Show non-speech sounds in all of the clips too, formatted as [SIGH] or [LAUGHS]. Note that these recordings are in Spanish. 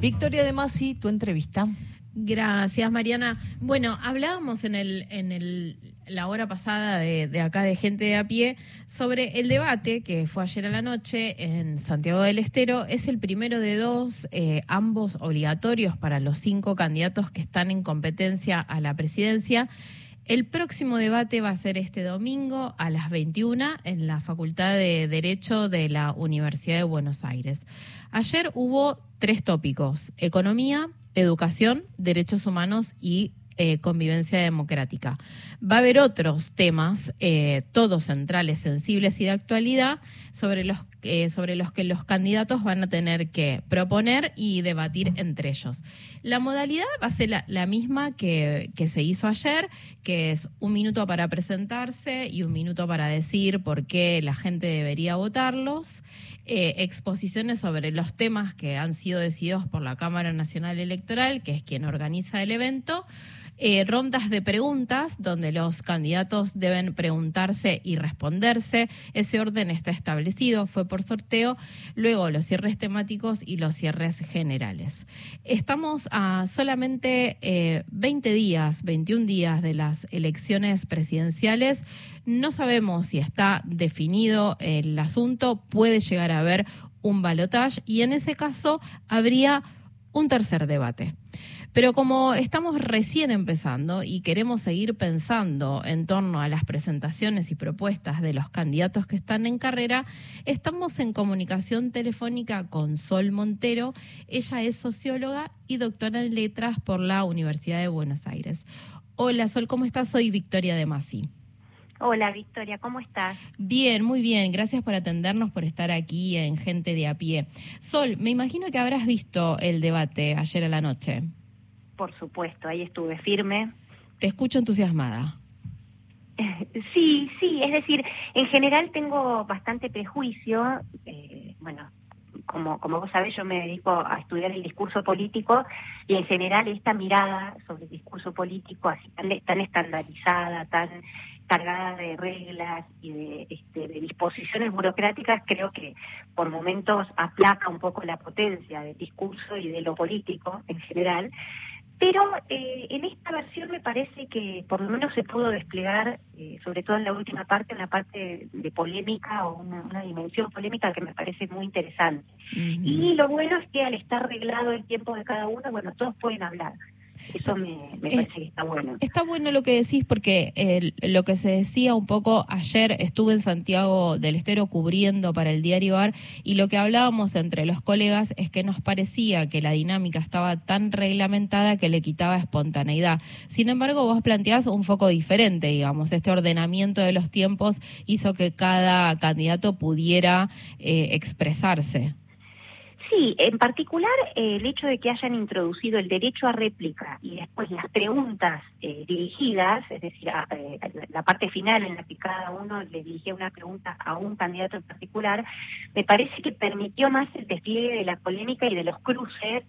Victoria de Masi, tu entrevista. Gracias, Mariana. Bueno, hablábamos en el, en el, la hora pasada de, acá de gente de a pie sobre el debate que fue ayer a la noche en Santiago del Estero. Es el primero de dos, eh, ambos obligatorios para los cinco candidatos que están en competencia a la presidencia. El próximo debate va a ser este domingo a las 21 en la Facultad de Derecho de la Universidad de Buenos Aires. Ayer hubo tres tópicos, economía, educación, derechos humanos y eh, convivencia democrática. Va a haber otros temas, eh, todos centrales, sensibles y de actualidad, sobre los, eh, sobre los que los candidatos van a tener que proponer y debatir entre ellos. La modalidad va a ser la, misma que, que, se hizo ayer, que es un minuto para presentarse y un minuto para decir por qué la gente debería votarlos. exposiciones sobre los temas que han sido decididos por la Cámara Nacional Electoral, que es quien organiza el evento, eh, rondas de preguntas donde los candidatos deben preguntarse y responderse. Ese orden está establecido, fue por sorteo. Luego los cierres temáticos y los cierres generales. Estamos a solamente 20 eh, días, 21 días de las elecciones presidenciales. No sabemos si está definido el asunto, puede llegar a haber un balotaje y en ese caso habría un tercer debate. Pero como estamos recién empezando y queremos seguir pensando en torno a las presentaciones y propuestas de los candidatos que están en carrera, estamos en comunicación telefónica con Sol Montero. Ella es socióloga y doctora en letras por la Universidad de Buenos Aires. Hola Sol, ¿cómo estás? Soy Victoria de Masi. Hola Victoria, ¿cómo estás? Bien, muy bien. Gracias por atendernos, por estar aquí en Gente de a pie. Sol, me imagino que habrás visto el debate ayer a la noche. Por supuesto, ahí estuve firme. Te escucho entusiasmada. [LAUGHS] Sí, sí, es decir, en general tengo bastante prejuicio. Eh, bueno, como, como vos sabés, yo me dedico a estudiar el discurso político y en general esta mirada sobre el discurso político así tan, tan estandarizada, tan cargada de reglas y de, este, de disposiciones burocráticas, creo que por momentos aplaca un poco la potencia del discurso y de lo político en general. Pero eh, en esta versión me parece que por lo menos se pudo desplegar, eh, sobre todo en la última parte, una parte de polémica o una, dimensión polémica que me parece muy interesante. Y lo bueno es que al estar arreglado el tiempo de cada uno, bueno, todos pueden hablar. Eso me, parece que está bueno. Está bueno lo que decís porque lo que se decía un poco ayer, estuve en Santiago del Estero cubriendo para el diario AR y lo que hablábamos entre los colegas es que nos parecía que la dinámica estaba tan reglamentada que le quitaba espontaneidad. Sin embargo, vos planteás un foco diferente, digamos, este ordenamiento de los tiempos hizo que cada candidato pudiera eh, expresarse. Sí, en particular eh, el hecho de que hayan introducido el derecho a réplica y después las preguntas eh, dirigidas, es decir, eh, la parte final en la que cada uno le dirigía una pregunta a un candidato en particular, me parece que permitió más el despliegue de la polémica y de los cruces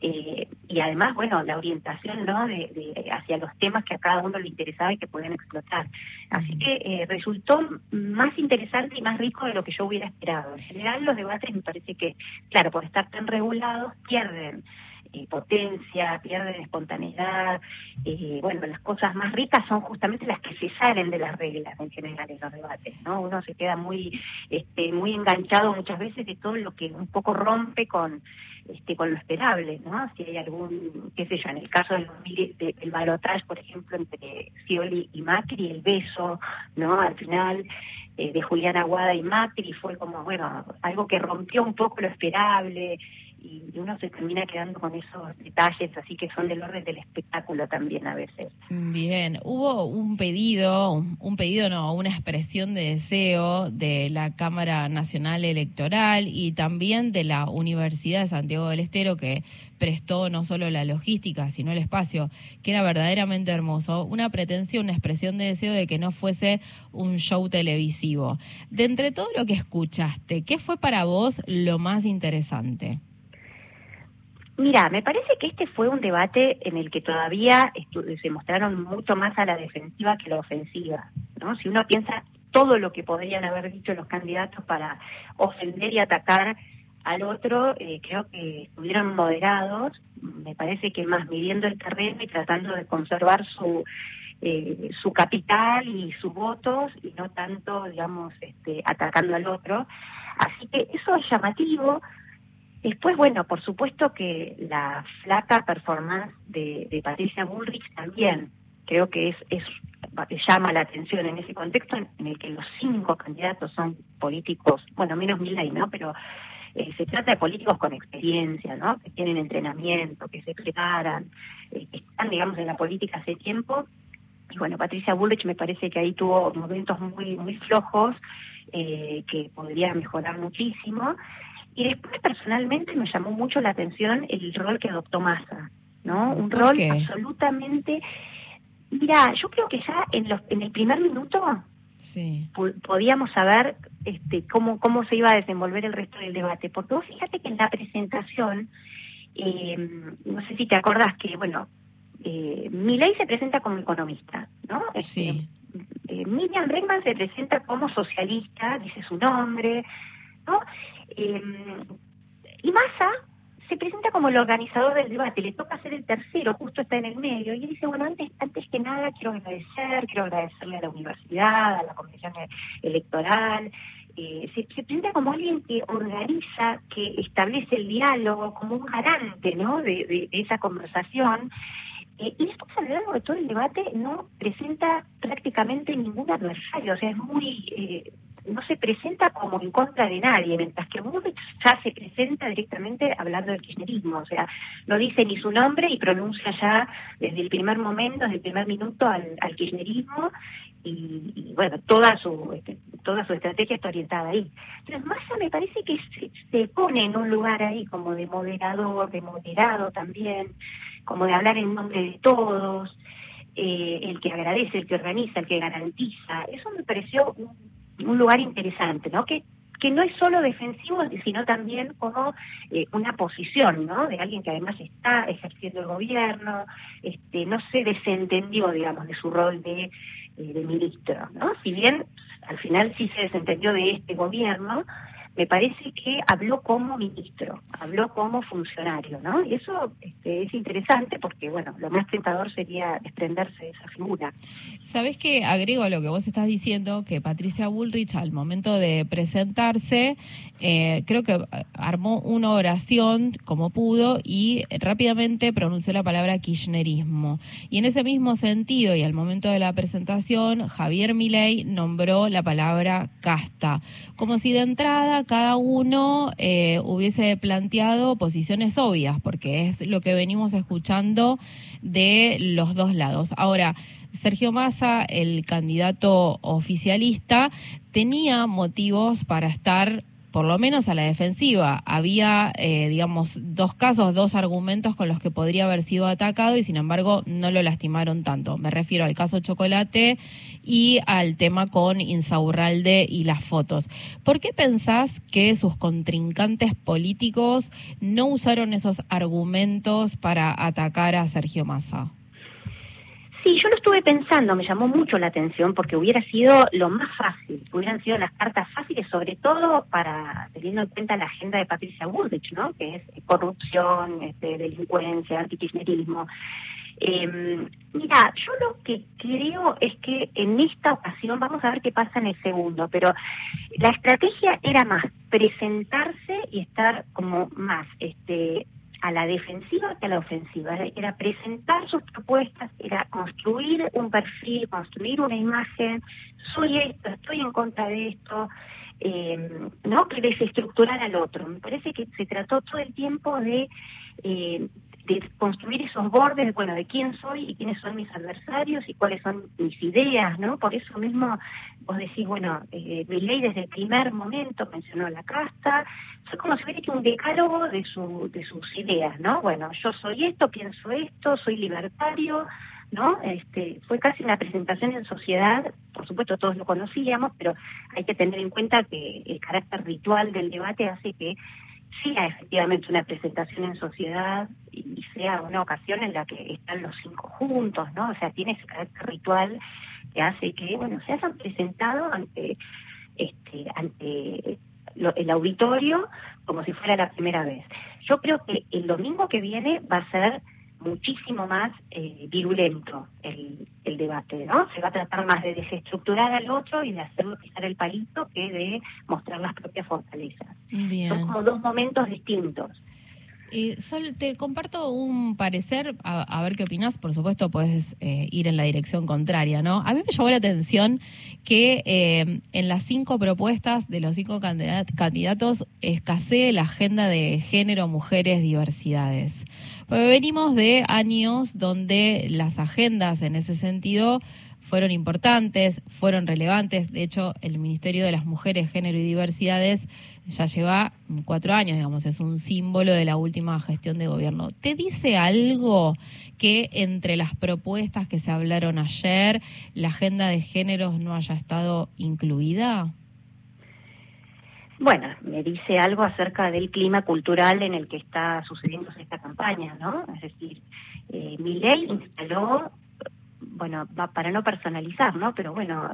eh, y además, bueno, la orientación ¿no? De, hacia los temas que a cada uno le interesaba y que pueden explotar. Así que eh, resultó más interesante y más rico de lo que yo hubiera esperado. En general, los debates me parece que, claro, por estar tan regulados, pierden. Eh, potencia, pierden espontaneidad. bueno, las cosas más ricas son justamente las que se salen de las reglas en general en los debates, ¿no? Uno se queda muy, este, muy enganchado muchas veces de todo lo que un poco rompe con este, con lo esperable, ¿no? Si hay algún, qué sé yo, en el caso del, del balotaje, por ejemplo, entre Scioli y Macri, el beso, ¿no? Al final eh, de Julián Aguada y Macri fue como, bueno, algo que rompió un poco lo esperable, y uno se termina quedando con esos detalles así que son del orden del espectáculo también a veces. Bien, hubo un pedido, un pedido no, una expresión de deseo de la Cámara Nacional Electoral y también de la Universidad de Santiago del Estero que prestó no solo la logística, sino el espacio, que era verdaderamente hermoso, una pretensión, una expresión de deseo de que no fuese un show televisivo. De entre todo lo que escuchaste, ¿qué fue para vos lo más interesante? Mira, me parece que este fue un debate en el que todavía se mostraron mucho más a la defensiva que a la ofensiva. ¿no? Si uno piensa todo lo que podrían haber dicho los candidatos para ofender y atacar al otro, eh, creo que estuvieron moderados, me parece que más midiendo el terreno y tratando de conservar su eh, su capital y sus votos y no tanto, digamos, este, atacando al otro. Así que eso es llamativo. Después, bueno, por supuesto que la flaca performance de, Patricia Bullrich también creo que es, llama la atención en ese contexto en, el que los cinco candidatos son políticos, bueno, menos Milley, ¿no? Pero eh, se trata de políticos con experiencia, ¿no? Que tienen entrenamiento, que se preparan, eh, que están, digamos, en la política hace tiempo. Y bueno, Patricia Bullrich me parece que ahí tuvo momentos muy, muy flojos eh, que podría mejorar muchísimo. Y después, personalmente, me llamó mucho la atención el rol que adoptó Massa, ¿no? Un rol absolutamente... Mira, yo creo que ya en, los, en el primer minuto sí. podíamos saber este, cómo, cómo se iba a desenvolver el resto del debate. Porque vos fíjate que en la presentación, eh, no sé si te acordás que, bueno, eh, se presenta como economista, ¿no? Este, sí. Eh, Miriam Bregman se presenta como socialista, dice su nombre, ¿no? Eh, y Massa se presenta como el organizador del debate, le toca ser el tercero, justo está en el medio, y dice, bueno, antes, antes que nada quiero agradecer, quiero agradecerle a la universidad, a la comisión electoral, eh, se, presenta como alguien que organiza, que establece el diálogo, como un garante, ¿no?, de, de esa conversación, eh, y después a lo largo de todo el debate no presenta prácticamente ningún adversario, o sea, es muy... Eh, no se presenta como en contra de nadie, mientras que Bullrich ya se presenta directamente hablando del kirchnerismo, o sea, no dice ni su nombre y pronuncia ya desde el primer momento, desde el primer minuto al, kirchnerismo y, bueno, toda su este, toda su estrategia está orientada ahí. Entonces Massa me parece que se, se pone en un lugar ahí como de moderador, de moderado también, como de hablar en nombre de todos, eh, el que agradece, el que organiza, el que garantiza. Eso me pareció un, lugar interesante, ¿no? Que, que no es solo defensivo, sino también como eh, una posición, ¿no? De alguien que además está ejerciendo el gobierno, este, no se desentendió, digamos, de su rol de, eh, de ministro, ¿no? Si bien al final sí se desentendió de este gobierno, me parece que habló como ministro, habló como funcionario, ¿no? Y eso este, es interesante porque, bueno, lo más tentador sería desprenderse de esa figura. Sabes que agrego a lo que vos estás diciendo, que Patricia Bullrich al momento de presentarse, eh, creo que armó una oración como pudo y rápidamente pronunció la palabra kirchnerismo. Y en ese mismo sentido, y al momento de la presentación, Javier Milei nombró la palabra casta, como si de entrada cada uno eh, hubiese planteado posiciones obvias, porque es lo que venimos escuchando de los dos lados. Ahora, Sergio Massa, el candidato oficialista, tenía motivos para estar por lo menos a la defensiva. Había, eh, digamos, dos casos, dos argumentos con los que podría haber sido atacado y sin embargo no lo lastimaron tanto. Me refiero al caso Chocolate y al tema con Insaurralde y las fotos. ¿Por qué pensás que sus contrincantes políticos no usaron esos argumentos para atacar a Sergio Massa? Sí, yo lo estuve pensando, me llamó mucho la atención porque hubiera sido lo más fácil, hubieran sido las cartas fáciles, sobre todo para teniendo en cuenta la agenda de Patricia Bullrich, ¿no? Que es corrupción, este, delincuencia, antikirchnerismo. Eh, mira, yo lo que creo es que en esta ocasión, vamos a ver qué pasa en el segundo, pero la estrategia era más presentarse y estar como más este a la defensiva que a la ofensiva. Era presentar sus propuestas, era construir un perfil, construir una imagen. Soy esto, estoy en contra de esto. Eh, ¿no? que desestructurar al otro. Me parece que se trató todo el tiempo de, eh, de construir esos bordes, bueno, de quién soy y quiénes son mis adversarios y cuáles son mis ideas, ¿no? Por eso mismo vos decís, bueno, eh, mi ley desde el primer momento mencionó la casta, fue como si hubiera hecho un decálogo de, su, de sus ideas, ¿no? Bueno, yo soy esto, pienso esto, soy libertario, ¿no? Este, fue casi una presentación en sociedad, por supuesto todos lo conocíamos, pero hay que tener en cuenta que el carácter ritual del debate hace que sea efectivamente una presentación en sociedad y sea una ocasión en la que están los cinco juntos, ¿no? O sea, tiene ese carácter ritual que hace que, bueno, se hayan presentado ante, este, ante el auditorio como si fuera la primera vez. Yo creo que el domingo que viene va a ser muchísimo más eh, virulento el, el, debate, ¿no? Se va a tratar más de desestructurar al otro y de hacerlo pisar el palito que de mostrar las propias fortalezas. Son como dos momentos distintos. Eh, Sol, te comparto un parecer, a, ver qué opinas. Por supuesto, puedes eh, ir en la dirección contraria, ¿no? A mí me llamó la atención que eh, en las cinco propuestas de los cinco candidatos escasee la agenda de género, mujeres, diversidades. Porque venimos de años donde las agendas en ese sentido fueron importantes, fueron relevantes. De hecho, el Ministerio de las Mujeres, Género y Diversidades ya lleva cuatro años, digamos, es un símbolo de la última gestión de gobierno. ¿Te dice algo que entre las propuestas que se hablaron ayer, la agenda de géneros no haya estado incluida? Bueno, me dice algo acerca del clima cultural en el que está sucediendo esta campaña, ¿no? Es decir, eh, instaló bueno, para no personalizar, ¿no? Pero bueno,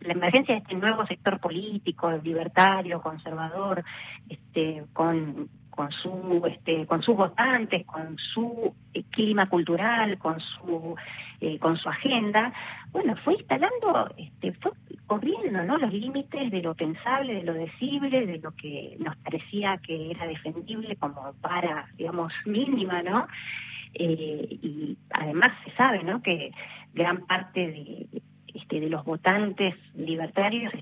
la emergencia de este nuevo sector político, libertario, conservador, este, con con su este con sus votantes con su eh, clima cultural con su eh, con su agenda bueno fue instalando este fue corriendo no los límites de lo pensable de lo decible de lo que nos parecía que era defendible como para digamos mínima no eh, y además se sabe no que gran parte de, este, de los votantes libertarios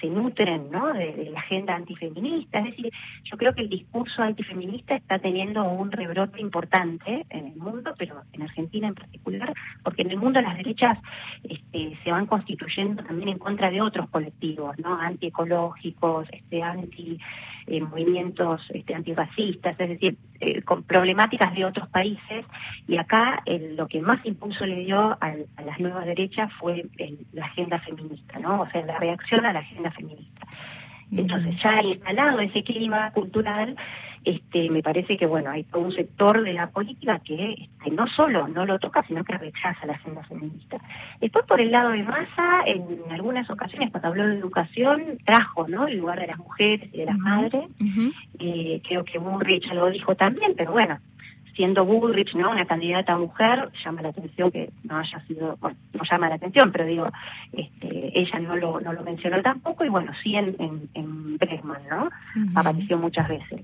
se, nutren ¿no? De, la agenda antifeminista. Es decir, yo creo que el discurso antifeminista está teniendo un rebrote importante en el mundo, pero en Argentina en particular, porque en el mundo las derechas este, se van constituyendo también en contra de otros colectivos, ¿no? antiecológicos, este, anti eh, movimientos este, antirracistas, es decir, eh, con problemáticas de otros países. Y acá lo que más impulso le dio a, las nuevas derechas fue la agenda feminista, ¿no? O sea, la reacción a la agenda feminista. Entonces, ya instalado ese clima cultural, este, me parece que bueno hay todo un sector de la política que este, no solo no lo toca sino que rechaza la agenda feminista. Después por el lado de masa en algunas ocasiones cuando habló de educación trajo no el lugar de las mujeres y de las madres. eh, creo que Burrich lo dijo también pero bueno siendo Bullrich ¿no? una candidata mujer, llama la atención que no haya sido, bueno, no llama la atención, pero digo, este, ella no lo, no lo mencionó tampoco, y bueno, sí en, en, Bregman, ¿no? Apareció muchas veces.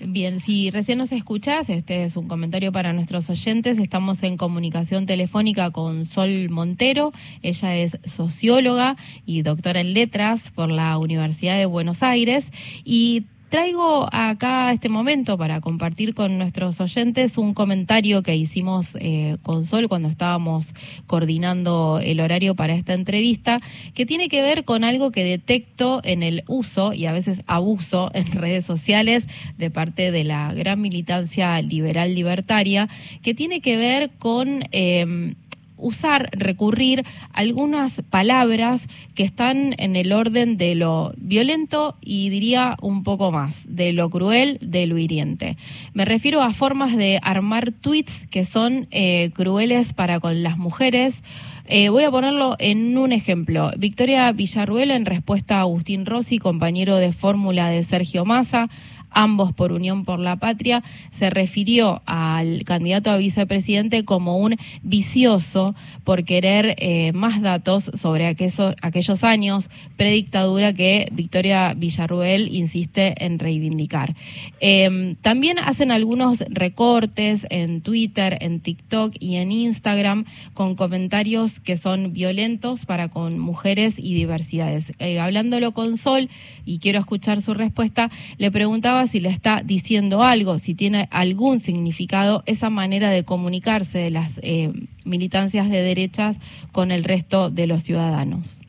Bien, si recién nos escuchás, este es un comentario para nuestros oyentes. Estamos en comunicación telefónica con Sol Montero. Ella es socióloga y doctora en letras por la Universidad de Buenos Aires y traigo acá este momento para compartir con nuestros oyentes un comentario que hicimos eh, con Sol cuando estábamos coordinando el horario para esta entrevista, que tiene que ver con algo que detecto en el uso y a veces abuso [LAUGHS] en redes sociales de parte de la gran militancia liberal libertaria, que tiene que ver con... Eh, usar, recurrir algunas palabras que están en el orden de lo violento y diría un poco más, de lo cruel, de lo hiriente. Me refiero a formas de armar tweets que son eh, crueles para con las mujeres. Eh, voy a ponerlo en un ejemplo. Victoria Villarruel, en respuesta a Agustín Rossi, compañero de fórmula de Sergio Massa, ambos por Unión por la Patria, se refirió al candidato a vicepresidente como un vicioso por querer eh, más datos sobre aquellos años predictadura que Victoria Villarruel insiste en reivindicar. Em, también hacen algunos recortes en Twitter, en TikTok y en Instagram con comentarios que son violentos para con mujeres y diversidades. Eh, hablándolo con Sol, y quiero escuchar su respuesta, le preguntaba si le está diciendo algo, si tiene algún significado esa manera de comunicarse de las eh, militancias de derechas con el resto de los ciudadanos.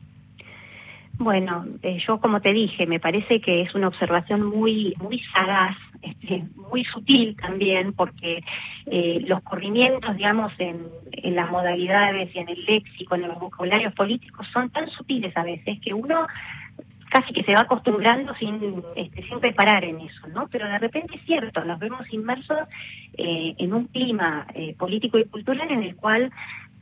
Bueno, eh, yo como te dije, me parece que es una observación muy muy sagaz, este, muy sutil también, porque eh, los corrimientos, digamos, en, en, las modalidades y en el léxico, en los vocabularios políticos son tan sutiles a veces que uno casi que se va acostumbrando sin, este, en eso, ¿no? Pero de repente es cierto, nos vemos inmersos eh, en un clima eh, político y cultural en el cual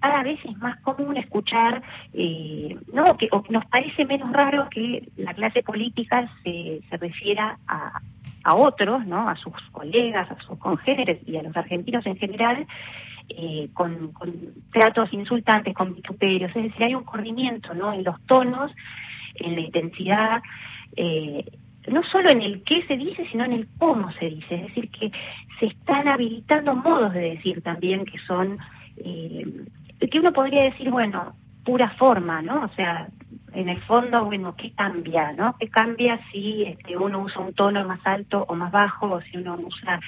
cada vez es más común escuchar, eh, no, que nos parece menos raro que la clase política se, se refiera a, a otros, ¿no? A sus colegas, a sus congéneres y a los argentinos en general, con, tratos insultantes, con vituperios. Es decir, hay un corrimiento, ¿no? En los tonos, en la intensidad. Eh, no solo en el qué se dice, sino en el cómo se dice. Es decir, que se están habilitando modos de decir también que son, eh, que uno podría decir, bueno, pura forma, ¿no? O sea, en el fondo, bueno, ¿qué cambia, no? ¿Qué cambia si este, uno usa un tono más alto o más bajo, o si uno usa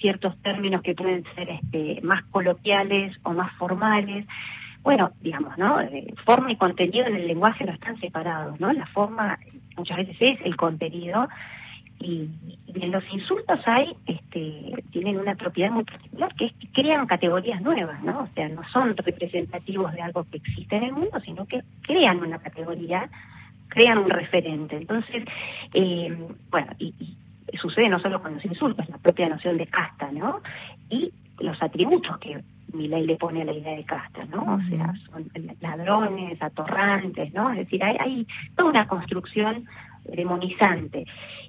ciertos términos que pueden ser este, más coloquiales o más formales? Bueno, digamos, ¿no? Eh, forma y contenido en el lenguaje no están separados, ¿no? La forma muchas veces es el contenido y, en los insultos hay, este, tienen una propiedad muy particular que es que crean categorías nuevas, ¿no? O sea, no son representativos de algo que existe en el mundo, sino que crean una categoría, crean un referente. Entonces, eh, bueno, y, sucede no solo con los insultos, la propia noción de casta, ¿no? Y los atributos que mi ley le pone a la idea de casta, ¿no? O sea, son ladrones, atorrantes, ¿no? Es decir, hay, hay toda una construcción demonizante.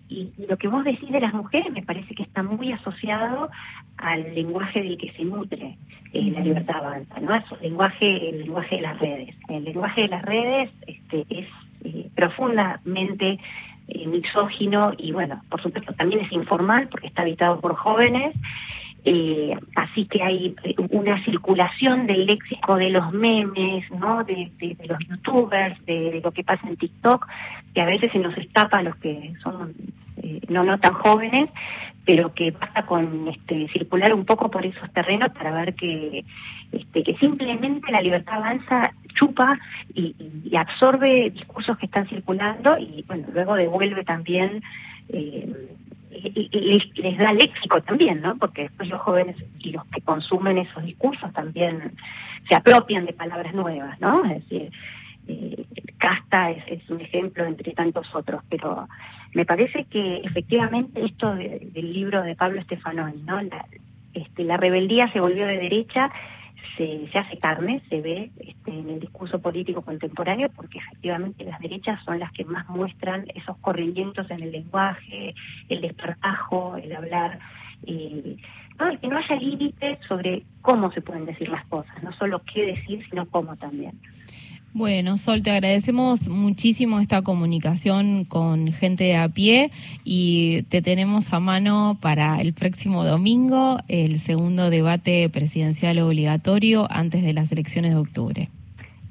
Y, lo que vos decís de las mujeres me parece que está muy asociado al lenguaje del que se nutre eh, la libertad avanza, ¿no? Es el lenguaje, el lenguaje de las redes. El lenguaje de las redes este, es eh, profundamente eh, misógino y bueno, por supuesto también es informal porque está habitado por jóvenes eh, así que hay eh, una circulación del léxico de los memes, ¿no? De, los youtubers, de, lo que pasa en TikTok, que a veces se nos escapa a los que son eh, no no tan jóvenes, pero que pasa con este, circular un poco por esos terrenos para ver que este, que simplemente la libertad avanza chupa y, y absorbe discursos que están circulando y bueno luego devuelve también les, les da léxico también, ¿no? Porque después los jóvenes y los que consumen esos discursos también se apropian de palabras nuevas, ¿no? Es decir, eh, casta es, un ejemplo entre tantos otros, pero me parece que efectivamente esto del libro de Pablo Stefanoni, ¿no? La, este, la rebeldía se volvió de derecha se, se hace carne, se ve este, en el discurso político contemporáneo, porque efectivamente las derechas son las que más muestran esos corrimientos en el lenguaje, el despartajo, el hablar. Eh, no, que no haya límites sobre cómo se pueden decir las cosas, no solo qué decir, sino cómo también. Bueno, Sol, te agradecemos muchísimo esta comunicación con gente de a pie y te tenemos a mano para el próximo domingo el segundo debate presidencial obligatorio antes de las elecciones de octubre.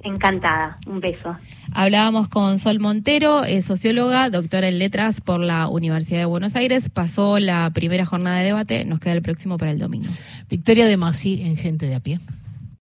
Encantada, un beso. Hablábamos con Sol Montero, socióloga, doctora en letras por la Universidad de Buenos Aires. Pasó la primera jornada de debate, nos queda el próximo para el domingo. Victoria de Masi en Gente de a pie.